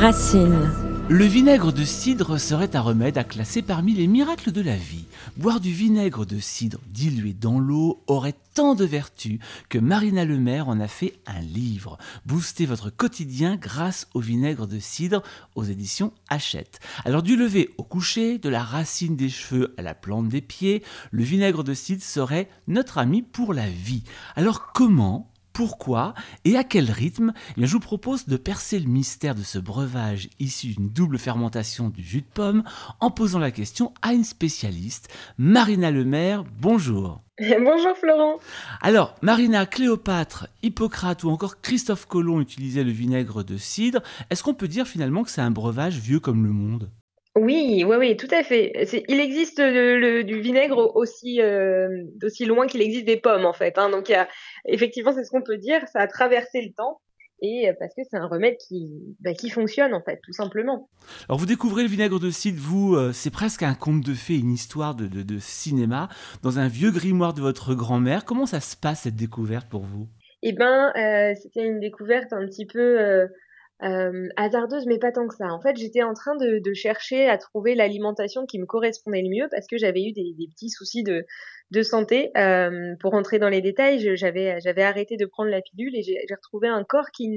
Le vinaigre de cidre serait un remède à classer parmi les miracles de la vie. Boire du vinaigre de cidre dilué dans l'eau aurait tant de vertus que Marina Lemaire en a fait un livre. Boostez votre quotidien grâce au vinaigre de cidre aux éditions Hachette. Alors du lever au coucher, de la racine des cheveux à la plante des pieds, le vinaigre de cidre serait notre ami pour la vie. Alors comment pourquoi et à quel rythme eh Je vous propose de percer le mystère de ce breuvage issu d'une double fermentation du jus de pomme en posant la question à une spécialiste, Marina Lemaire. Bonjour. Bonjour Florent. Alors, Marina, Cléopâtre, Hippocrate ou encore Christophe Colomb utilisaient le vinaigre de cidre. Est-ce qu'on peut dire finalement que c'est un breuvage vieux comme le monde? Oui, oui, oui, tout à fait. il existe du vinaigre aussi, euh, aussi loin qu'il existe des pommes, en fait. Hein. Donc, effectivement, c'est ce qu'on peut dire. Ça a traversé le temps. Et euh, parce que c'est un remède qui, bah, qui fonctionne, en fait, tout simplement. Alors, vous découvrez le vinaigre de cidre, vous, euh, c'est presque un conte de fées, une histoire de, de, cinéma, dans un vieux grimoire de votre grand-mère. Comment ça se passe, cette découverte, pour vous? Eh ben, c'était une découverte un petit peu euh, hasardeuse, mais pas tant que ça. En fait, j'étais en train de, chercher à trouver l'alimentation qui me correspondait le mieux parce que j'avais eu des petits soucis de, de santé. Euh, pour rentrer dans les détails, j'avais j'avais arrêté de prendre la pilule et j'ai retrouvé un corps qui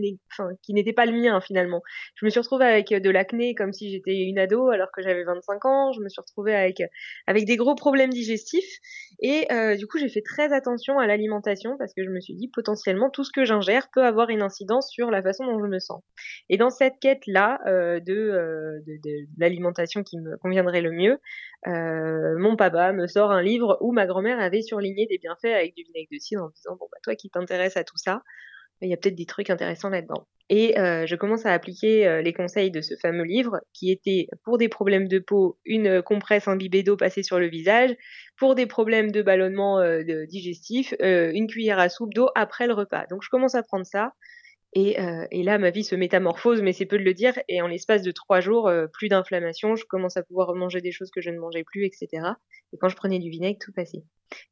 n'était pas le mien finalement. Je me suis retrouvée avec de l'acné comme si j'étais une ado alors que j'avais 25 ans. Je me suis retrouvée avec avec des gros problèmes digestifs et euh, du coup j'ai fait très attention à l'alimentation parce que je me suis dit potentiellement tout ce que j'ingère peut avoir une incidence sur la façon dont je me sens. Et dans cette quête là euh, de, euh, de, de, de l'alimentation qui me conviendrait le mieux, euh, mon papa me sort un livre où ma grand-mère avait surligné des bienfaits avec du vinaigre de cidre en disant bon bah toi qui t'intéresses à tout ça, il y a peut-être des trucs intéressants là-dedans. Et euh, je commence à appliquer euh, les conseils de ce fameux livre qui était pour des problèmes de peau une compresse imbibée d'eau passée sur le visage, pour des problèmes de ballonnement digestif une cuillère à soupe d'eau après le repas. Donc je commence à prendre ça euh, et, là, ma vie se métamorphose, mais c'est peu de le dire. Et en l'espace de trois jours, euh, plus d'inflammation, je commence à pouvoir manger des choses que je ne mangeais plus, etc. Et quand je prenais du vinaigre, tout passait.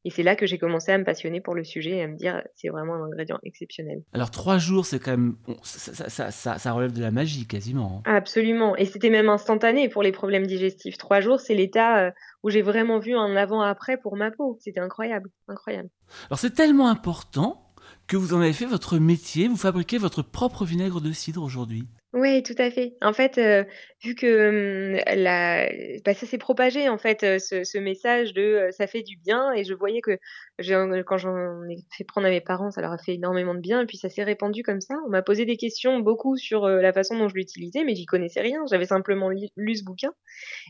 Et c'est là que j'ai commencé à me passionner pour le sujet et à me dire, c'est vraiment un ingrédient exceptionnel. Alors trois jours, c'est quand même, ça, ça, relève de la magie quasiment. Hein. Absolument. Et c'était même instantané pour les problèmes digestifs. Trois jours, c'est l'état euh, où j'ai vraiment vu un avant-après pour ma peau. C'était incroyable, incroyable. Alors c'est tellement important que vous en avez fait votre métier, vous fabriquez votre propre vinaigre de cidre aujourd'hui. Oui, tout à fait. En fait, euh, vu que hum, la, bah, ça s'est propagé en fait euh, ce, message de euh, ça fait du bien et je voyais que quand j'en ai fait prendre à mes parents, ça leur a fait énormément de bien et puis ça s'est répandu comme ça. On m'a posé des questions beaucoup sur la façon dont je l'utilisais, mais j'y connaissais rien. J'avais simplement lu, ce bouquin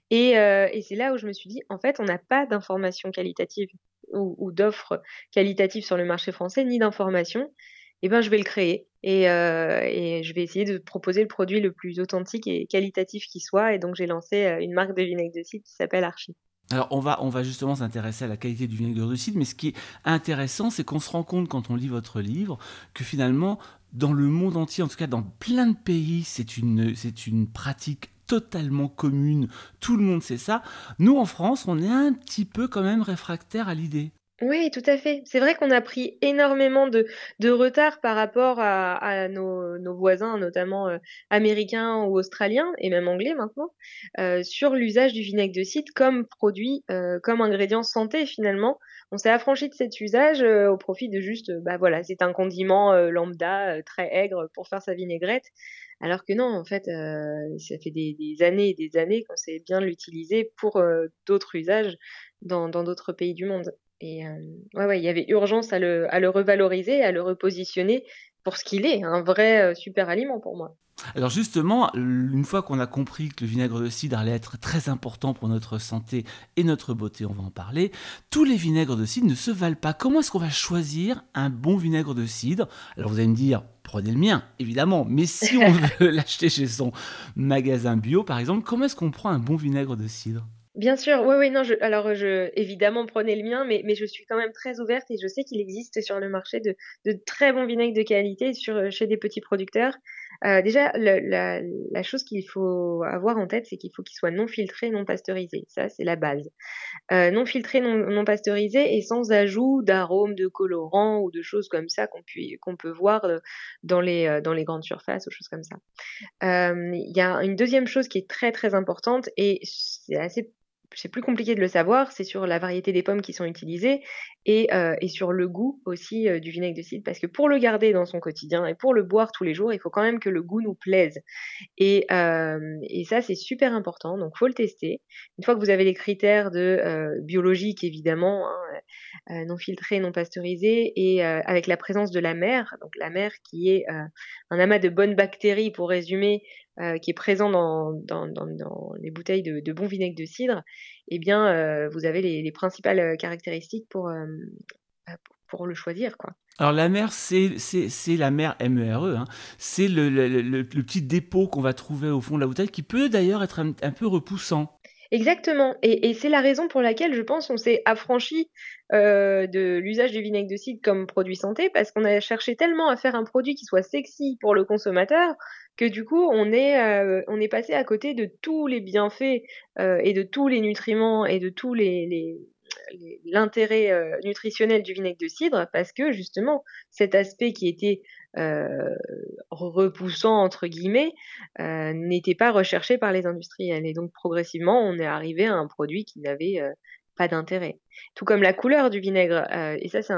et, et c'est là où je me suis dit en fait on n'a pas d'informations qualitatives ou, ou d'offres qualitatives sur le marché français ni d'informations eh ben, je vais le créer et, euh, et, je vais essayer de proposer le produit le plus authentique et qualitatif qui soit. Et donc, j'ai lancé euh, une marque de vinaigre de cidre qui s'appelle Archie. Alors, on va, on va justement s'intéresser à la qualité du vinaigre de cidre, mais ce qui est intéressant, c'est qu'on se rend compte quand on lit votre livre que finalement, dans le monde entier, en tout cas dans plein de pays, c'est une, c'est une pratique totalement commune, tout le monde sait ça. Nous, en France, on est un petit peu quand même réfractaire à l'idée. Oui, tout à fait. C'est vrai qu'on a pris énormément de, retard par rapport à, nos voisins, notamment euh, américains ou australiens, et même anglais maintenant, euh, sur l'usage du vinaigre de cidre comme produit, euh, comme ingrédient santé finalement. On s'est affranchi de cet usage au profit de juste, bah voilà, c'est un condiment lambda très aigre pour faire sa vinaigrette. Alors que non, en fait, ça fait des, années et des années qu'on sait bien l'utiliser pour d'autres usages dans d'autres pays du monde. Et euh, ouais, il y avait urgence à le revaloriser, à le repositionner pour ce qu'il est, un vrai euh, super aliment pour moi. Alors justement, une fois qu'on a compris que le vinaigre de cidre allait être très important pour notre santé et notre beauté, on va en parler, tous les vinaigres de cidre ne se valent pas. Comment est-ce qu'on va choisir un bon vinaigre de cidre? Alors vous allez me dire, prenez le mien, évidemment, mais si on veut l'acheter chez son magasin bio, par exemple, comment est-ce qu'on prend un bon vinaigre de cidre? Bien sûr, oui, oui, non, je, alors je, évidemment, prenez le mien, mais, je suis quand même très ouverte et je sais qu'il existe sur le marché de, très bons vinaigres de qualité chez des petits producteurs. Euh, déjà, la, chose qu'il faut avoir en tête, c'est qu'il faut qu'il soit non filtré, non pasteurisé. Ça, c'est la base. Euh, non filtré, non, pasteurisé et sans ajout d'arômes, de colorants ou de choses comme ça qu'on peut voir dans les, dans les grandes surfaces ou choses comme ça. Il y a une deuxième chose qui est très très importante et c'est assez c'est plus compliqué de le savoir, c'est sur la variété des pommes qui sont utilisées et, euh, sur le goût aussi euh, du vinaigre de cidre. Parce que pour le garder dans son quotidien et pour le boire tous les jours, il faut quand même que le goût nous plaise. Et, euh, ça, c'est super important. Donc, faut le tester. Une fois que vous avez les critères de biologique, évidemment, hein, non filtré, non pasteurisé, et avec la présence de la mer, donc la mer qui est un amas de bonnes bactéries, pour résumer, euh, qui est présent dans, dans, dans, les bouteilles de, de, bon vinaigre de cidre, eh bien, euh, vous avez les, les, principales euh, caractéristiques pour, bah, pour, le choisir. Quoi. Alors la mer, c'est la mer MERE, hein. c'est le, le, le, petit dépôt qu'on va trouver au fond de la bouteille, qui peut d'ailleurs être un, peu repoussant. Exactement, et, et c'est la raison pour laquelle je pense on s'est affranchi euh, de l'usage du vinaigre de cidre comme produit santé, parce qu'on a cherché tellement à faire un produit qui soit sexy pour le consommateur que du coup on est euh, on passé à côté de tous les bienfaits euh, et de tous les nutriments et de tous les, l'intérêt euh, nutritionnel du vinaigre de cidre parce que justement cet aspect qui était repoussant entre guillemets n'était pas recherché par les industriels. Et donc progressivement on est arrivé à un produit qui n'avait pas d'intérêt. Tout comme la couleur du vinaigre, euh, et ça c'est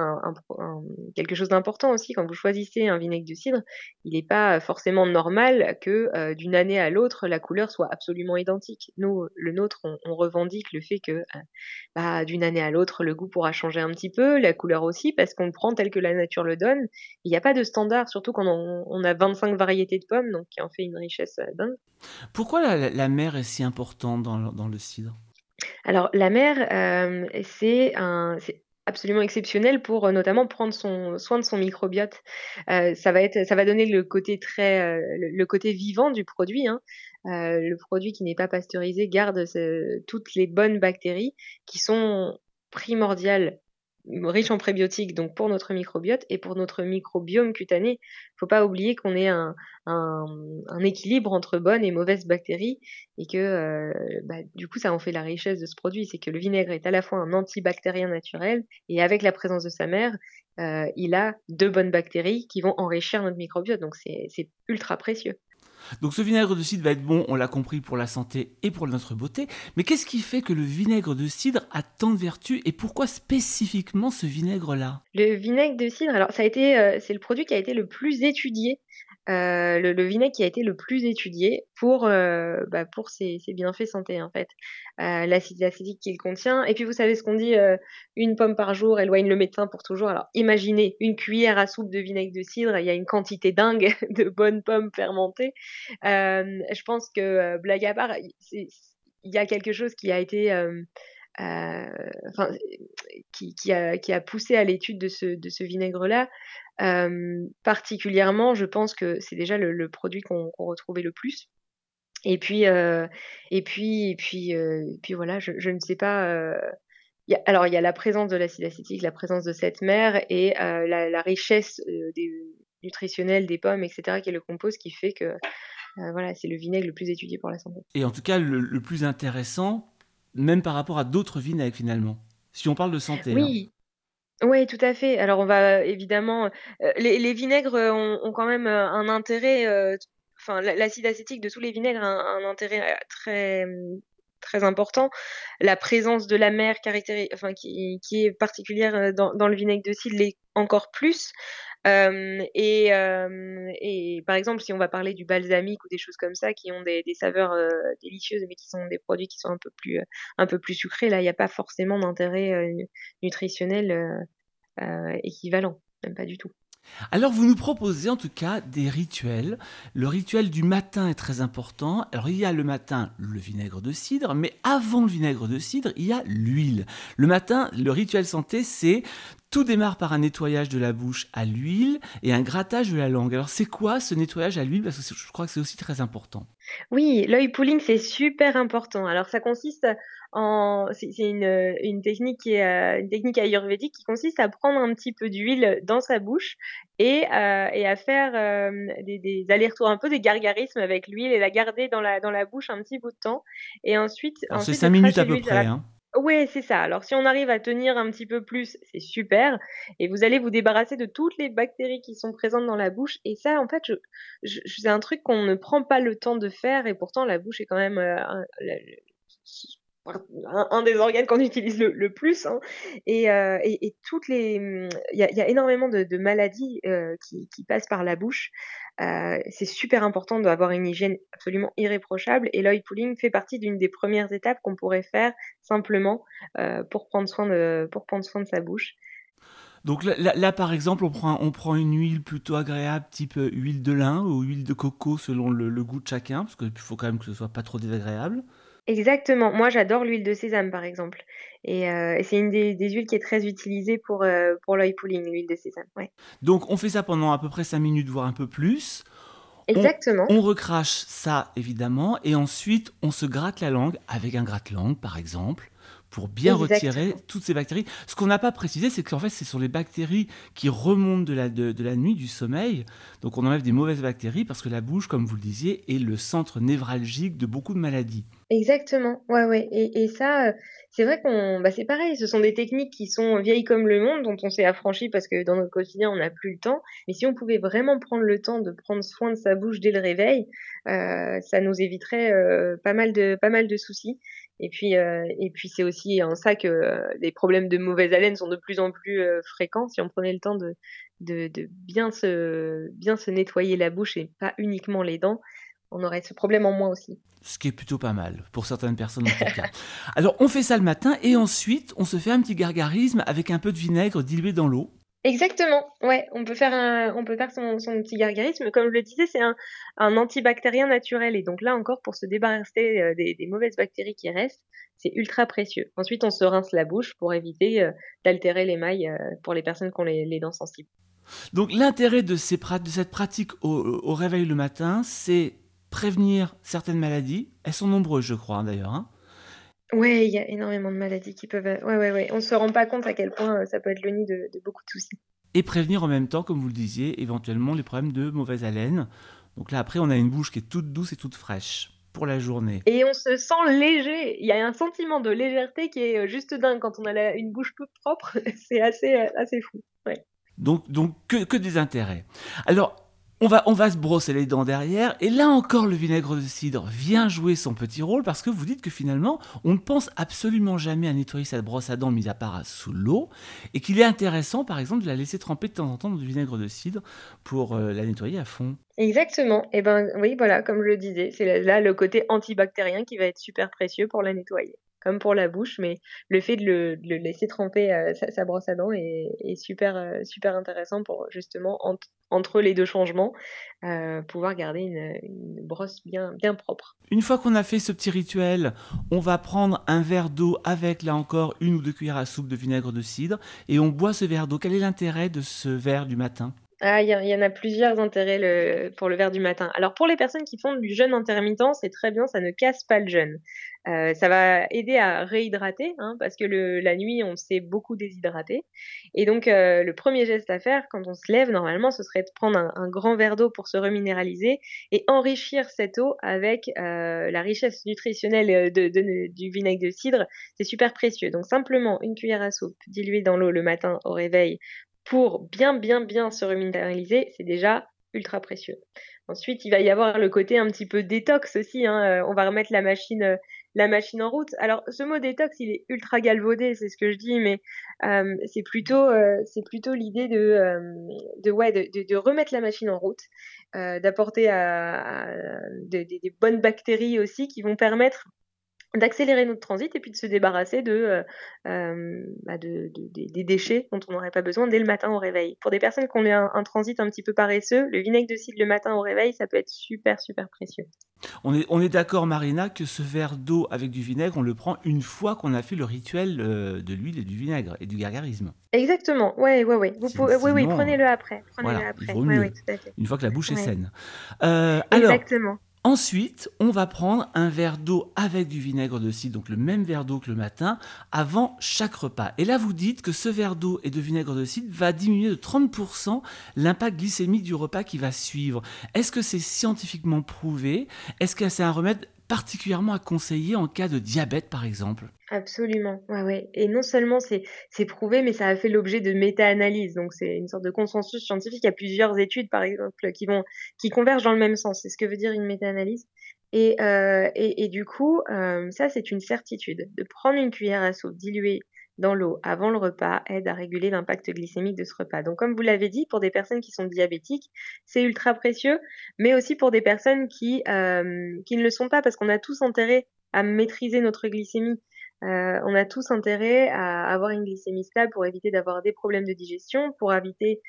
quelque chose d'important aussi quand vous choisissez un vinaigre de cidre, il n'est pas forcément normal que euh, d'une année à l'autre la couleur soit absolument identique. Nous, le nôtre, on, revendique le fait que euh, bah, d'une année à l'autre le goût pourra changer un petit peu, la couleur aussi, parce qu'on prend tel que la nature le donne. Il n'y a pas de standard, surtout quand on, a 25 variétés de pommes, donc qui en fait une richesse dingue. Pourquoi la, mer est si importante dans le cidre? Alors la mer, euh, c'est absolument exceptionnel pour, euh, notamment prendre son soin de son microbiote. Euh, ça va donner le côté très, le côté vivant du produit, hein. le produit qui n'est pas pasteurisé garde toutes les bonnes bactéries qui sont primordiales riche en prébiotiques donc pour notre microbiote et pour notre microbiome cutané. Faut pas oublier qu'on est un, un, équilibre entre bonnes et mauvaises bactéries et que euh, bah, du coup ça en fait la richesse de ce produit, c'est que le vinaigre est à la fois un antibactérien naturel et avec la présence de sa mère, euh, il a deux bonnes bactéries qui vont enrichir notre microbiote. Donc c'est ultra précieux. Donc ce vinaigre de cidre va être bon, on l'a compris, pour la santé et pour notre beauté. Mais qu'est-ce qui fait que le vinaigre de cidre a tant de vertus et pourquoi spécifiquement ce vinaigre-là? Le vinaigre de cidre, alors ça a été, euh, c'est le produit qui a été le plus étudié euh, le, vinaigre qui a été le plus étudié pour, euh, bah, ses, bienfaits santé en fait. Euh, l'acide acétique qu'il contient. Et puis vous savez ce qu'on dit, une pomme par jour éloigne le médecin pour toujours. Alors imaginez une cuillère à soupe de vinaigre de cidre, il y a une quantité dingue de bonnes pommes fermentées. je pense que blague à part, il y a quelque chose qui a été enfin, qui, a, poussé à l'étude de ce, vinaigre-là, particulièrement, je pense que c'est déjà le, produit qu'on retrouvait le plus. Et puis, euh, et puis, et puis, euh, puis voilà, je, ne sais pas. Euh, alors, il y a la présence de l'acide acétique, la présence de cette mer et la, richesse nutritionnelle des pommes, etc., qui le compose, qui fait que voilà, c'est le vinaigre le plus étudié pour la santé. Et en tout cas, le plus intéressant, même par rapport à d'autres vinaigres finalement. Si on parle de santé. Oui. Oui, tout à fait. Alors on va évidemment, euh, les, vinaigres euh, ont, quand même euh, un intérêt, enfin l'acide acétique de tous les vinaigres a un, intérêt très très important. La présence de la mer enfin, qui, qui est particulière dans, dans le vinaigre de cidre l'est encore plus. Et, par exemple, si on va parler du balsamique ou des choses comme ça qui ont des, des saveurs délicieuses, mais qui sont des produits qui sont un peu plus, un peu plus sucrés, là, il n'y a pas forcément d'intérêt nutritionnel équivalent, même pas du tout. Alors vous nous proposez en tout cas des rituels. Le rituel du matin est très important. Alors il y a le matin le vinaigre de cidre, mais avant le vinaigre de cidre, il y a l'huile. Le matin, le rituel santé, c'est Tout démarre par un nettoyage de la bouche à l'huile et un grattage de la langue. Alors c'est quoi ce nettoyage à l'huile? Parce que je crois que c'est aussi très important. Oui, l'œil pulling, c'est super important. Alors ça consiste en c'est une, une technique qui est euh, une technique ayurvédique qui consiste à prendre un petit peu d'huile dans sa bouche et, euh, et à faire euh, des, des allers-retours un peu des gargarismes avec l'huile et la garder dans la dans la bouche un petit bout de temps et ensuite Alors c'est 5 minutes à peu près hein. Ouais, c'est ça. Alors si on arrive à tenir un petit peu plus, c'est super. Et vous allez vous débarrasser de toutes les bactéries qui sont présentes dans la bouche. Et ça, en fait, c'est un truc qu'on ne prend pas le temps de faire. Et pourtant, la bouche est quand même euh, un, des organes qu'on utilise le, plus. Hein. Et, euh, et, toutes les, il y a, énormément de, maladies euh, qui, passent par la bouche. Euh, c'est super important d'avoir une hygiène absolument irréprochable et l'oil pulling fait partie d'une des premières étapes qu'on pourrait faire simplement pour, prendre soin de, pour prendre soin de sa bouche. Donc là, par exemple, on prend, on prend une huile plutôt agréable, type huile de lin ou huile de coco selon le, le goût de chacun, parce qu'il faut quand même que ce soit pas trop désagréable. Exactement. Moi, j'adore l'huile de sésame, par exemple. Et, euh, et c'est une des, des, huiles qui est très utilisée pour, euh, pour l'oil pulling, l'huile de sésame. Ouais. Donc, on fait ça pendant à peu près 5 minutes, voire un peu plus. Exactement. On, on, recrache ça, évidemment, et ensuite, on se gratte la langue avec un gratte-langue, par exemple pour bien Exactement. retirer toutes ces bactéries. Ce qu'on n'a pas précisé, c'est qu'en fait, ce sont les bactéries qui remontent de la, de, de, la nuit, du sommeil. Donc, on enlève des mauvaises bactéries parce que la bouche, comme vous le disiez, est le centre névralgique de beaucoup de maladies. Exactement, ouais, ouais. Et, ça, euh, c'est vrai qu'on, bah, c'est pareil. Ce sont des techniques qui sont vieilles comme le monde, dont on s'est affranchi parce que dans notre quotidien, on n'a plus le temps. Mais si on pouvait vraiment prendre le temps de prendre soin de sa bouche dès le réveil, euh, ça nous éviterait euh, pas mal de, pas mal de soucis. Et puis, et puis c'est aussi en ça que les problèmes de mauvaise haleine sont de plus en plus fréquents. Si on prenait le temps de, de, de, bien, se, bien se nettoyer la bouche et pas uniquement les dents, on aurait ce problème en moins aussi. Ce qui est plutôt pas mal, pour certaines personnes en tout cas. Alors on fait ça le matin et ensuite on se fait un petit gargarisme avec un peu de vinaigre dilué dans l'eau. Exactement, ouais, on peut faire un, on peut faire son, son petit gargarisme. Comme je le disais, c'est un, un antibactérien naturel et donc là encore pour se débarrasser euh, des, des mauvaises bactéries qui restent, c'est ultra précieux. Ensuite, on se rince la bouche pour éviter euh, d'altérer l'émail euh, pour les personnes qui ont les, les dents sensibles. Donc l'intérêt de, ces, de cette pratique au, au réveil le matin, c'est prévenir certaines maladies. Elles sont nombreuses, je crois, d'ailleurs. Hein Ouais, il y a énormément de maladies qui peuvent. Ouais, ouais, ouais. On se rend pas compte à quel point ça peut être le nid de, de, beaucoup de soucis. Et prévenir en même temps, comme vous le disiez, éventuellement les problèmes de mauvaise haleine. Donc là, après, on a une bouche qui est toute douce et toute fraîche pour la journée. Et on se sent léger. Il y a un sentiment de légèreté qui est juste dingue quand on a la, une bouche toute propre. C'est assez, assez fou. Ouais. Donc, donc que, que des intérêts. Alors, on va, se brosser les dents derrière, et là encore le vinaigre de cidre vient jouer son petit rôle parce que vous dites que finalement on ne pense absolument jamais à nettoyer cette brosse à dents mis à part sous l'eau, et qu'il est intéressant par exemple de la laisser tremper de temps en temps dans du vinaigre de cidre pour euh, la nettoyer à fond. Exactement, et eh ben oui voilà, comme je le disais, c'est là le côté antibactérien qui va être super précieux pour la nettoyer comme pour la bouche, mais le fait de le, laisser tremper euh, sa, brosse à dents est, euh, super intéressant pour justement ent entre les deux changements euh, pouvoir garder une, une, brosse bien, bien propre. Une fois qu'on a fait ce petit rituel, on va prendre un verre d'eau avec là encore une ou deux cuillères à soupe de vinaigre de cidre et on boit ce verre d'eau. Quel est l'intérêt de ce verre du matin? Ah, il y, en a plusieurs intérêts pour le verre du matin. Alors pour les personnes qui font du jeûne intermittent, c'est très bien, ça ne casse pas le jeûne. Euh, ça va aider à réhydrater, hein, parce que la nuit, on s'est beaucoup déshydraté. Et donc euh, le premier geste à faire quand on se lève, normalement, ce serait de prendre un, grand verre d'eau pour se reminéraliser et enrichir cette eau avec euh, la richesse nutritionnelle du vinaigre de cidre. C'est super précieux. Donc simplement une cuillère à soupe diluée dans l'eau le matin au réveil pour bien, bien, bien se reminéraliser, c'est déjà ultra précieux. Ensuite, il va y avoir le côté un petit peu détox aussi. Hein. Euh, on va remettre la machine, euh, la machine en route. Alors, ce mot détox, il est ultra galvaudé, c'est ce que je dis, mais euh, c'est plutôt, plutôt l'idée de, de, ouais, de, remettre la machine en route, d'apporter des bonnes bactéries aussi qui vont permettre d'accélérer notre transit et puis de se débarrasser de, euh, euh, bah de, de, des déchets dont on n'aurait pas besoin dès le matin au réveil. Pour des personnes qui ont un, un, transit un petit peu paresseux, le vinaigre de cidre le matin au réveil, ça peut être super super précieux. On est, on est d'accord Marina que ce verre d'eau avec du vinaigre, on le prend une fois qu'on a fait le rituel euh, de l'huile et du vinaigre et du gargarisme. Exactement, ouais, ouais, ouais. Vous pouvez, oui, oui, prenez-le après. Prenez voilà, après. Ouais, ouais, tout à fait. Une fois que la bouche ouais. est saine. Euh, Exactement. Alors, Ensuite, on va prendre un verre d'eau avec du vinaigre de cidre, donc le même verre d'eau que le matin, avant chaque repas. Et là, vous dites que ce verre d'eau et de vinaigre de cidre va diminuer de 30% l'impact glycémique du repas qui va suivre. Est-ce que c'est scientifiquement prouvé? Est-ce que c'est un remède particulièrement à conseiller en cas de diabète, par exemple Absolument, ouais, ouais. Et non seulement c'est prouvé, mais ça a fait l'objet de méta-analyses. Donc c'est une sorte de consensus scientifique. Il y a plusieurs études, par exemple, qui vont qui convergent dans le même sens. C'est ce que veut dire une méta-analyse. Et, euh, et, du coup, euh, ça c'est une certitude. De prendre une cuillère à soupe diluée dans l'eau avant le repas aide à réguler l'impact glycémique de ce repas. Donc comme vous l'avez dit, pour des personnes qui sont diabétiques, c'est ultra précieux, mais aussi pour des personnes qui, euh, ne le sont pas, parce qu'on a tous intérêt à maîtriser notre glycémie. Euh, on a tous intérêt à avoir une glycémie stable pour éviter d'avoir des problèmes de digestion, pour éviter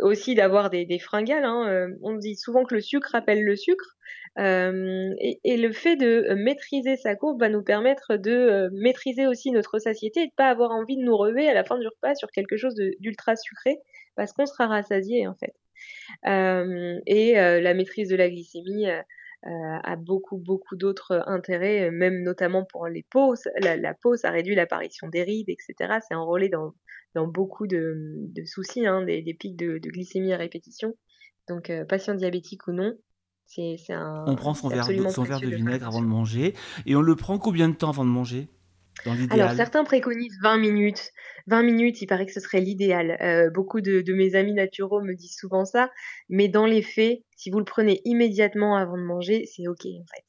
aussi d'avoir des, fringales. Hein. Euh, on dit souvent que le sucre rappelle le sucre. Euh, et, le fait de maîtriser sa courbe va nous permettre de maîtriser aussi notre satiété et de pas avoir envie de nous relever à la fin du repas sur quelque chose d'ultra sucré parce qu'on sera rassasié en fait. et la maîtrise de la glycémie euh, a beaucoup, beaucoup d'autres intérêts, même notamment pour les peaux. La, la peau, ça réduit l'apparition des rides, etc. C'est enrôlé dans, dans beaucoup de, de soucis, hein, des, des, pics de, de, glycémie à répétition. Donc, euh, patient diabétique ou non, c'est un. On prend son, verre de, son verre de vinaigre avant de manger. Et on le prend combien de temps avant de manger alors certains préconisent 20 minutes. 20 minutes, il paraît que ce serait l'idéal. Euh, beaucoup de, de, mes amis naturaux me disent souvent ça, mais dans les faits, si vous le prenez immédiatement avant de manger, c'est ok en fait.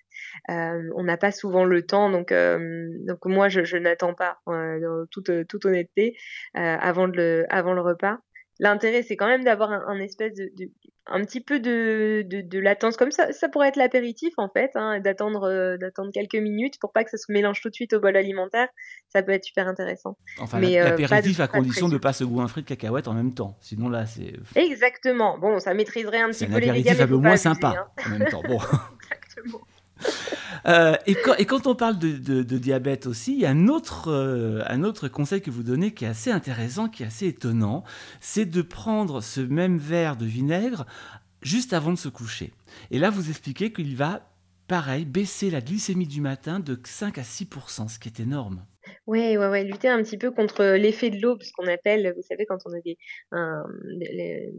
Euh, on n'a pas souvent le temps, donc euh, donc moi je, je n'attends pas, dans toute toute honnêteté, avant le avant le repas. L'intérêt, c'est quand même d'avoir un, un, espèce de, de, un petit peu de, de, de, latence comme ça. Ça pourrait être l'apéritif en fait, hein, d'attendre euh, d'attendre quelques minutes pour pas que ça se mélange tout de suite au bol alimentaire. Ça peut être super intéressant. Enfin, l'apéritif euh, à condition de ne pas se goûter de cacahuètes en même temps. Sinon là, c'est. Exactement. Bon, ça maîtriserait un petit peu les dégâts. C'est un apéritif moins sympa hein. en même temps. Bon. Exactement. Euh, et, quand, on parle de, diabète aussi, il y a un autre, euh, un autre conseil que vous donnez qui est assez intéressant, qui est assez étonnant, c'est de prendre ce même verre de vinaigre juste avant de se coucher. Et là, vous expliquez qu'il va, pareil, baisser la glycémie du matin de 5 à 6% ce qui est énorme. Ouais, ouais, ouais, lutter un petit peu contre l'effet de l'eau, ce qu'on appelle, vous savez, quand on a des, un, le,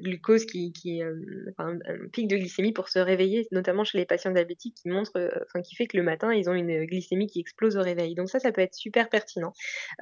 glucose qui, qui euh, un pic de glycémie pour se réveiller, notamment chez les patients diabétiques, qui montre, euh, enfin, qui fait que le matin, ils ont une glycémie qui explose au réveil. Donc ça, ça peut être super pertinent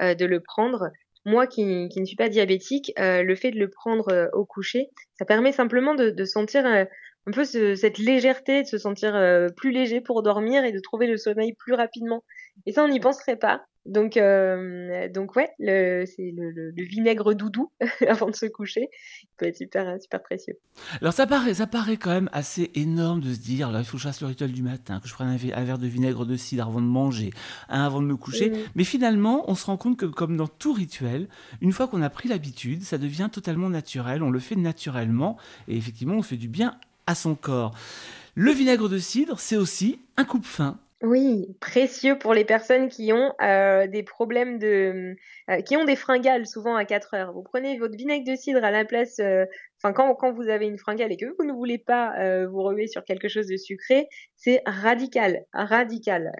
euh, de le prendre. Moi qui, qui ne suis pas diabétique, euh, le fait de le prendre euh, au coucher, ça permet simplement de, sentir euh, un peu ce, cette légèreté, de se sentir plus léger pour dormir et de trouver le sommeil plus rapidement. Et ça, on n'y penserait pas. Donc, euh, donc ouais, c'est le, le, le, vinaigre doudou avant de se coucher. Il peut être super, super précieux. Alors, ça paraît, ça paraît quand même assez énorme de se dire, là, il faut que je fasse le rituel du matin, que je prenne un, un, verre de vinaigre de cidre avant de manger, un avant de me coucher. Mmh. Mais finalement, on se rend compte que, comme dans tout rituel, une fois qu'on a pris l'habitude, ça devient totalement naturel. On le fait naturellement et effectivement, on fait du bien à son corps. Le vinaigre de cidre, c'est aussi un coupe-faim. Oui, précieux pour les personnes qui ont euh, des problèmes de, euh, qui ont des fringales souvent à 4 heures. Vous prenez votre vinaigre de cidre à la place, enfin euh, quand, quand vous avez une fringale et que vous ne voulez pas euh, vous ruer sur quelque chose de sucré, c'est radical, radical.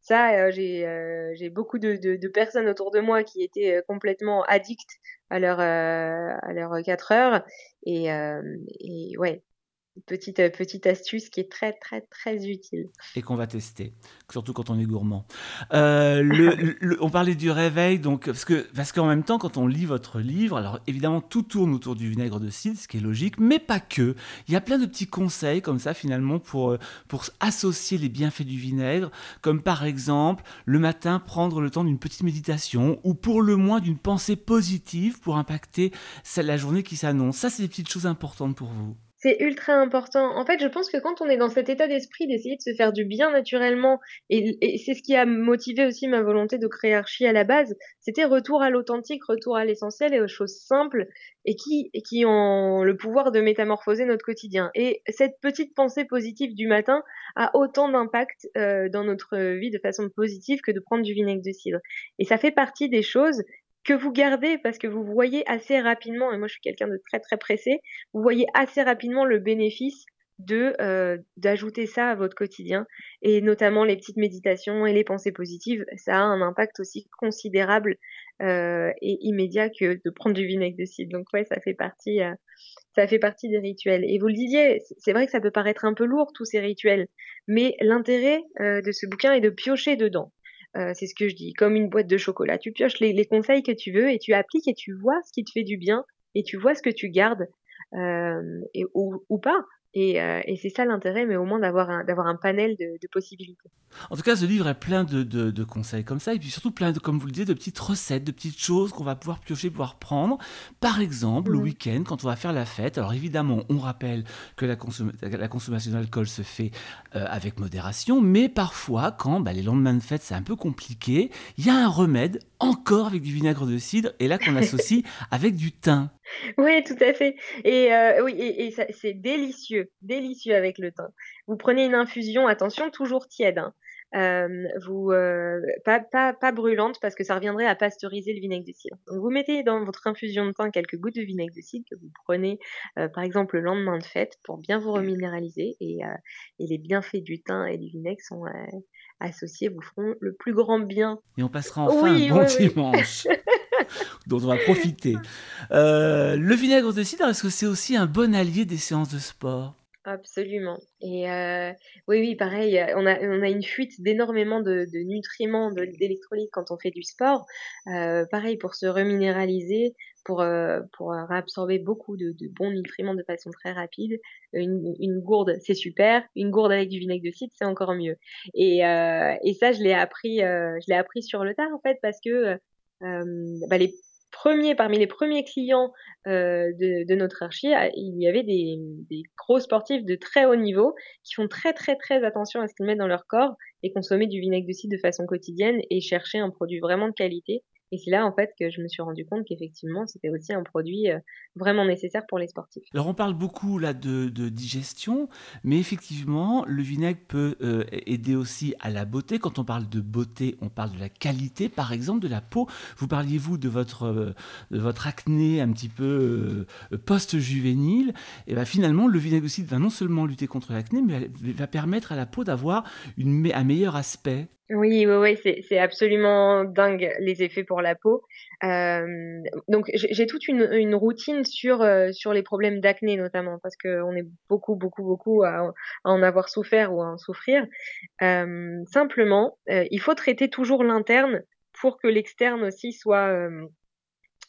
ça, j'ai beaucoup de, de, de, personnes autour de moi qui étaient complètement addictes à leur à leurs 4 heures et, et ouais, petite, euh, petite astuce qui est très très très utile. Et qu'on va tester, surtout quand on est gourmand. Euh, le, le, on parlait du réveil, donc, parce qu'en parce qu'en même temps, quand on lit votre livre, alors évidemment tout tourne autour du vinaigre de cidre, ce qui est logique, mais pas que. Il y a plein de petits conseils comme ça finalement pour, euh, pour associer les bienfaits du vinaigre, comme par exemple le matin prendre le temps d'une petite méditation ou pour le moins d'une pensée positive pour impacter la journée qui s'annonce. Ça, c'est des petites choses importantes pour vous. C'est ultra important. En fait, je pense que quand on est dans cet état d'esprit d'essayer de se faire du bien naturellement, et, c'est ce qui a motivé aussi ma volonté de créer Archie à la base, c'était retour à l'authentique, retour à l'essentiel et aux choses simples et qui, et qui ont le pouvoir de métamorphoser notre quotidien. Et cette petite pensée positive du matin a autant d'impact euh, dans notre vie de façon positive que de prendre du vinaigre de cidre. Et ça fait partie des choses que vous gardez parce que vous voyez assez rapidement, et moi je suis quelqu'un de très très pressé, vous voyez assez rapidement le bénéfice de euh, d'ajouter ça à votre quotidien. Et notamment les petites méditations et les pensées positives ça a un impact aussi considérable euh, et immédiat que de prendre du vinaigre de cidre. Donc ouais ça fait partie euh, ça fait partie des rituels. Et vous le disiez c'est vrai que ça peut paraître un peu lourd tous ces rituels mais l'intérêt de ce bouquin est de piocher dedans euh, c'est ce que je dis, comme une boîte de chocolat. Tu pioches les, conseils que tu veux et tu appliques et tu vois ce qui te fait du bien et tu vois ce que tu gardes euh, et, ou, pas. Euh, et, c'est ça l'intérêt, mais au moins d'avoir un, d'avoir un panel de, possibilités. En tout cas, ce livre est plein de, de, conseils comme ça, et puis surtout plein de, comme vous le disiez, de petites recettes, de petites choses qu'on va pouvoir piocher, pouvoir prendre. Par exemple, le week-end, quand on va faire la fête, alors évidemment, on rappelle que la, la consommation d'alcool se fait euh, avec modération, mais parfois, quand bah, les lendemains de fête, c'est un peu compliqué, il y a un remède, encore avec du vinaigre de cidre, et là qu'on associe avec du thym. Oui, tout à fait. Et euh, oui, et, c'est délicieux, délicieux avec le thym. Vous prenez une infusion, attention, toujours tiède. Hein. Euh, vous euh, pas, pas, pas brûlante parce que ça reviendrait à pasteuriser le vinaigre de cidre. Donc vous mettez dans votre infusion de thym quelques gouttes de vinaigre de cidre que vous prenez par exemple le lendemain de fête pour bien vous reminéraliser et, et les bienfaits du thym et du vinaigre sont associés vous feront le plus grand bien. Et on passera enfin un bon dimanche. dont on va profiter. Euh, le vinaigre de cidre, est-ce que c'est aussi un bon allié des séances de sport? Absolument. Et euh, oui, oui, pareil, on a, on a une fuite d'énormément de, nutriments, d'électrolytes quand on fait du sport. Euh, pareil, pour se reminéraliser, pour, pour réabsorber beaucoup de, bons nutriments de façon très rapide. Une, gourde, c'est super. Une gourde avec du vinaigre de cidre, c'est encore mieux. Et, et ça, je l'ai appris, je l'ai appris sur le tard, en fait, parce que euh, bah, les premiers, parmi les premiers clients euh, de, notre archi, ah, il y avait des, gros sportifs de très haut niveau qui font très très très attention à ce qu'ils mettent dans leur corps et consommer du vinaigre de cidre de façon quotidienne et chercher un produit vraiment de qualité et c'est là, en fait, que je me suis rendu compte qu'effectivement, c'était aussi un produit euh, vraiment nécessaire pour les sportifs. Alors, on parle beaucoup là de, digestion, mais effectivement, le vinaigre peut euh, aider aussi à la beauté. Quand on parle de beauté, on parle de la qualité, par exemple, de la peau. Vous parliez-vous de votre, euh, de votre acné un petit peu post-juvénile. Et bien finalement, le vinaigre aussi va non seulement lutter contre l'acné, mais va permettre à la peau d'avoir un meilleur aspect. Oui, oui, oui, c'est c'est absolument dingue les effets pour la peau. donc j'ai toute une routine sur, euh, sur les problèmes d'acné notamment parce qu'on est beaucoup, beaucoup, beaucoup à en avoir souffert ou à en souffrir. simplement, euh, il faut traiter toujours l'interne pour que l'externe aussi soit,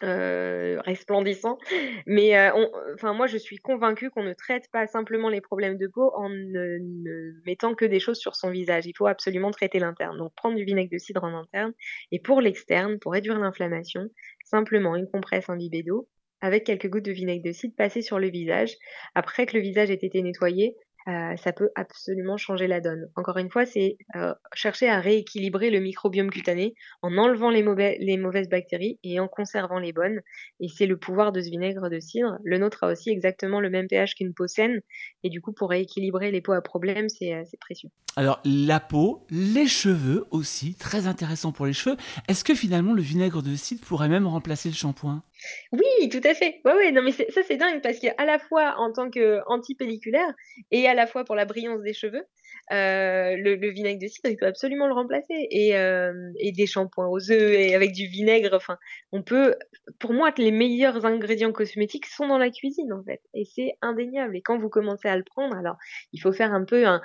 euh, resplendissant. Mais euh, enfin, moi, je suis convaincue qu'on ne traite pas simplement les problèmes de peau en ne, mettant que des choses sur son visage. Il faut absolument traiter l'interne. Donc, prendre du vinaigre de cidre en interne. Et pour l'externe, pour réduire l'inflammation, simplement une compresse imbibée d'eau avec quelques gouttes de vinaigre de cidre passées sur le visage. Après que le visage ait été nettoyé, euh, ça peut absolument changer la donne. Encore une fois, c'est euh, chercher à rééquilibrer le microbiome cutané en enlevant les, mauvais, les, mauvaises bactéries et en conservant les bonnes. Et c'est le pouvoir de ce vinaigre de cidre. Le nôtre a aussi exactement le même pH qu'une peau saine. Et du coup, pour rééquilibrer les peaux à problème, c'est euh, précieux. Alors, la peau, les cheveux aussi, très intéressant pour les cheveux. Est-ce que finalement le vinaigre de cidre pourrait même remplacer le shampoing? Oui, tout à fait. Ouais, ouais, non, mais ça, c'est dingue parce qu'à la fois en tant qu'anti-pelliculaire et à la fois pour la brillance des cheveux, euh, le, vinaigre de cidre, il peut absolument le remplacer. Et, euh, et des shampoings aux œufs et avec du vinaigre, enfin, on peut. Pour moi, les meilleurs ingrédients cosmétiques sont dans la cuisine, en fait. Et c'est indéniable. Et quand vous commencez à le prendre, alors, il faut faire un peu un,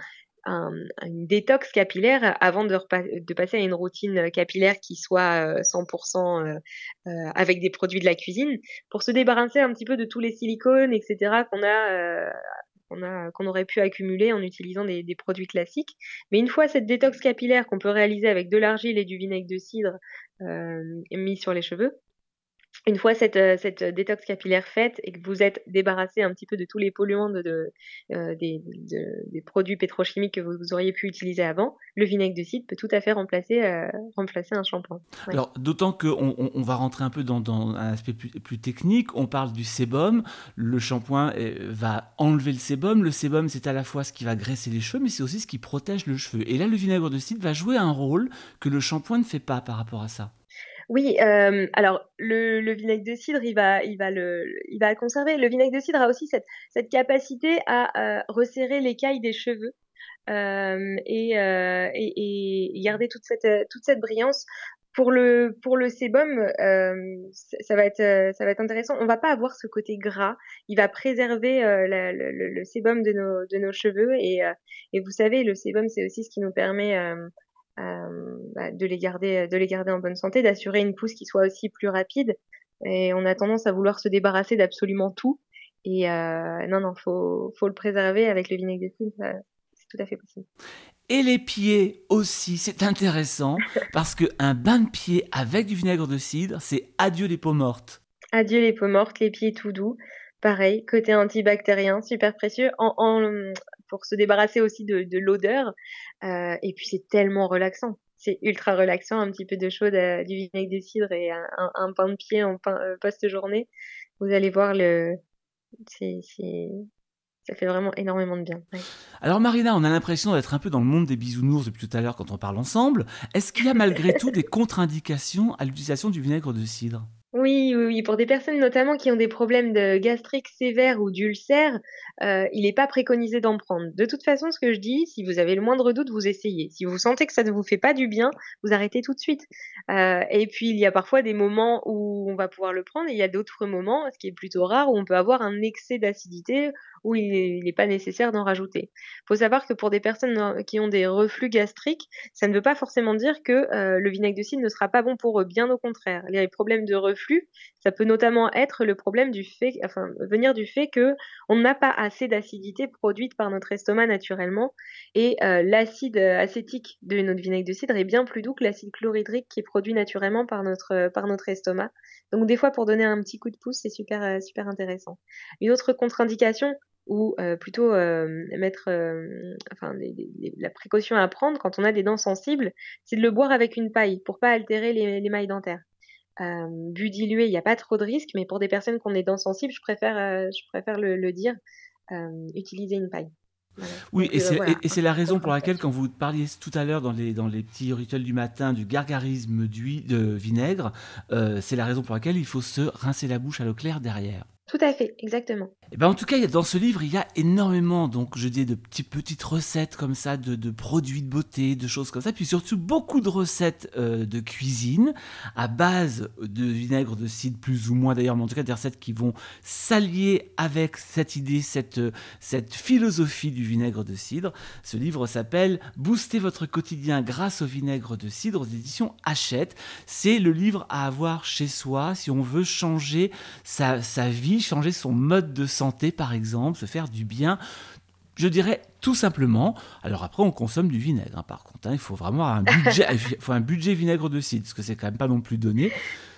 une détox capillaire avant de, de, passer à une routine capillaire qui soit 100% euh, euh, avec des produits de la cuisine pour se débarrasser un petit peu de tous les silicones, etc. qu'on a euh, qu'on aurait pu accumuler en utilisant des, des, produits classiques. Mais une fois cette détox capillaire qu'on peut réaliser avec de l'argile et du vinaigre de cidre mis sur les cheveux, une fois cette, euh, cette détox capillaire faite et que vous êtes débarrassé un petit peu de tous les polluants euh, des, produits pétrochimiques que vous, auriez pu utiliser avant, le vinaigre de cidre peut tout à fait remplacer, euh, un shampoing. Alors, d'autant qu'on on, va rentrer un peu dans, dans un aspect plus, plus, technique, on parle du sébum, le shampoing va enlever le sébum, le sébum c'est à la fois ce qui va graisser les cheveux, mais c'est aussi ce qui protège le cheveu. Et là, le vinaigre de cidre va jouer un rôle que le shampoing ne fait pas par rapport à ça. Oui, euh, alors le, le, vinaigre de cidre, il va, il va le, il va le conserver. Le vinaigre de cidre a aussi cette, cette capacité à euh, resserrer l'écaille des cheveux euh, et, euh, et, et, garder toute cette, toute cette brillance. Pour le, pour le sébum, euh, ça va être, ça va être intéressant. On va pas avoir ce côté gras. Il va préserver la, le, le, sébum de nos, de nos cheveux et, et vous savez, le sébum, c'est aussi ce qui nous permet euh, bah, de, les garder, de les garder en bonne santé, d'assurer une pousse qui soit aussi plus rapide. Et on a tendance à vouloir se débarrasser d'absolument tout. Et euh, non, non, faut, faut le préserver avec le vinaigre de cidre, c'est tout à fait possible. Et les pieds aussi, c'est intéressant parce qu'un bain de pied avec du vinaigre de cidre, c'est adieu les peaux mortes. Adieu les peaux mortes, les pieds tout doux. Pareil, côté antibactérien, super précieux. En, en, pour se débarrasser aussi de, de l'odeur. Euh, et puis c'est tellement relaxant. C'est ultra relaxant, un petit peu de chaud, euh, du vinaigre de cidre et un, un, pain de pied en euh, post-journée. Vous allez voir le, c'est, ça fait vraiment énormément de bien. Alors Marina, on a l'impression d'être un peu dans le monde des bisounours depuis tout à l'heure quand on parle ensemble. Est-ce qu'il y a malgré tout des contre-indications à l'utilisation du vinaigre de cidre? Oui, oui, oui, pour des personnes notamment qui ont des problèmes de gastrique sévères ou d'ulcères, euh, il n'est pas préconisé d'en prendre. De toute façon, ce que je dis, si vous avez le moindre doute, vous essayez. Si vous sentez que ça ne vous fait pas du bien, vous arrêtez tout de suite. Euh, et puis, il y a parfois des moments où on va pouvoir le prendre, et il y a d'autres moments, ce qui est plutôt rare, où on peut avoir un excès d'acidité où il n'est pas nécessaire d'en rajouter. Il faut savoir que pour des personnes qui ont des reflux gastriques, ça ne veut pas forcément dire que euh, le vinaigre de cidre ne sera pas bon pour eux, bien au contraire. Les problèmes de reflux, ça peut notamment être le problème du fait, enfin, venir du fait que on n'a pas assez d'acidité produite par notre estomac naturellement, et euh, l'acide acétique de notre vinaigre de cidre est bien plus doux que l'acide chlorhydrique qui est produit naturellement par notre, par notre estomac. Donc des fois, pour donner un petit coup de pouce, c'est super, euh, super intéressant. Une autre contre-indication, ou euh, plutôt euh, mettre enfin la précaution à prendre quand on a des dents sensibles, c'est de le boire avec une paille pour pas altérer les, les mailles dentaires. Euh, bu dilué, il n'y a pas trop de risques, mais pour des personnes qui ont des dents sensibles, je préfère, je préfère le, le dire, utiliser une paille. Oui, et c'est la raison pour laquelle, quand vous parliez tout à l'heure dans les, dans les petits rituels du matin du gargarisme d'huile de vinaigre, c'est la raison pour laquelle il faut se rincer la bouche à l'eau claire derrière. Tout à fait, exactement. Et eh ben en tout cas, dans ce livre, il y a énormément, donc je dis, de petites, recettes comme ça, de, de, produits de beauté, de choses comme ça, puis surtout beaucoup de recettes euh, de cuisine à base de vinaigre de cidre, plus ou moins d'ailleurs, mais en tout cas des recettes qui vont s'allier avec cette idée, cette, cette philosophie du vinaigre de cidre. Ce livre s'appelle Booster votre quotidien grâce au vinaigre de cidre aux éditions Hachette. C'est le livre à avoir chez soi si on veut changer sa, sa vie changer son mode de santé par exemple, se faire du bien. Je dirais tout simplement. Alors après, on consomme du vinaigre. Hein, par contre, hein. il faut vraiment un budget, faut un budget vinaigre de cidre, parce que c'est quand même pas non plus donné.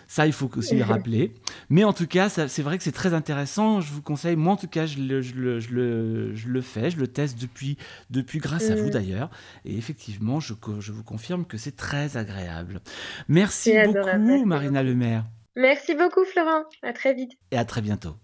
Ça, il faut aussi le rappeler. Mais en tout cas, c'est vrai que c'est très intéressant. Je vous conseille, moi en tout cas, je le, je le, je le, je le fais, je le teste depuis, depuis grâce à vous mm. d'ailleurs. Et effectivement, je, je vous confirme que c'est très agréable. Merci beaucoup, Marina Lemaire. Merci beaucoup, Florent. À très vite. Et à très bientôt.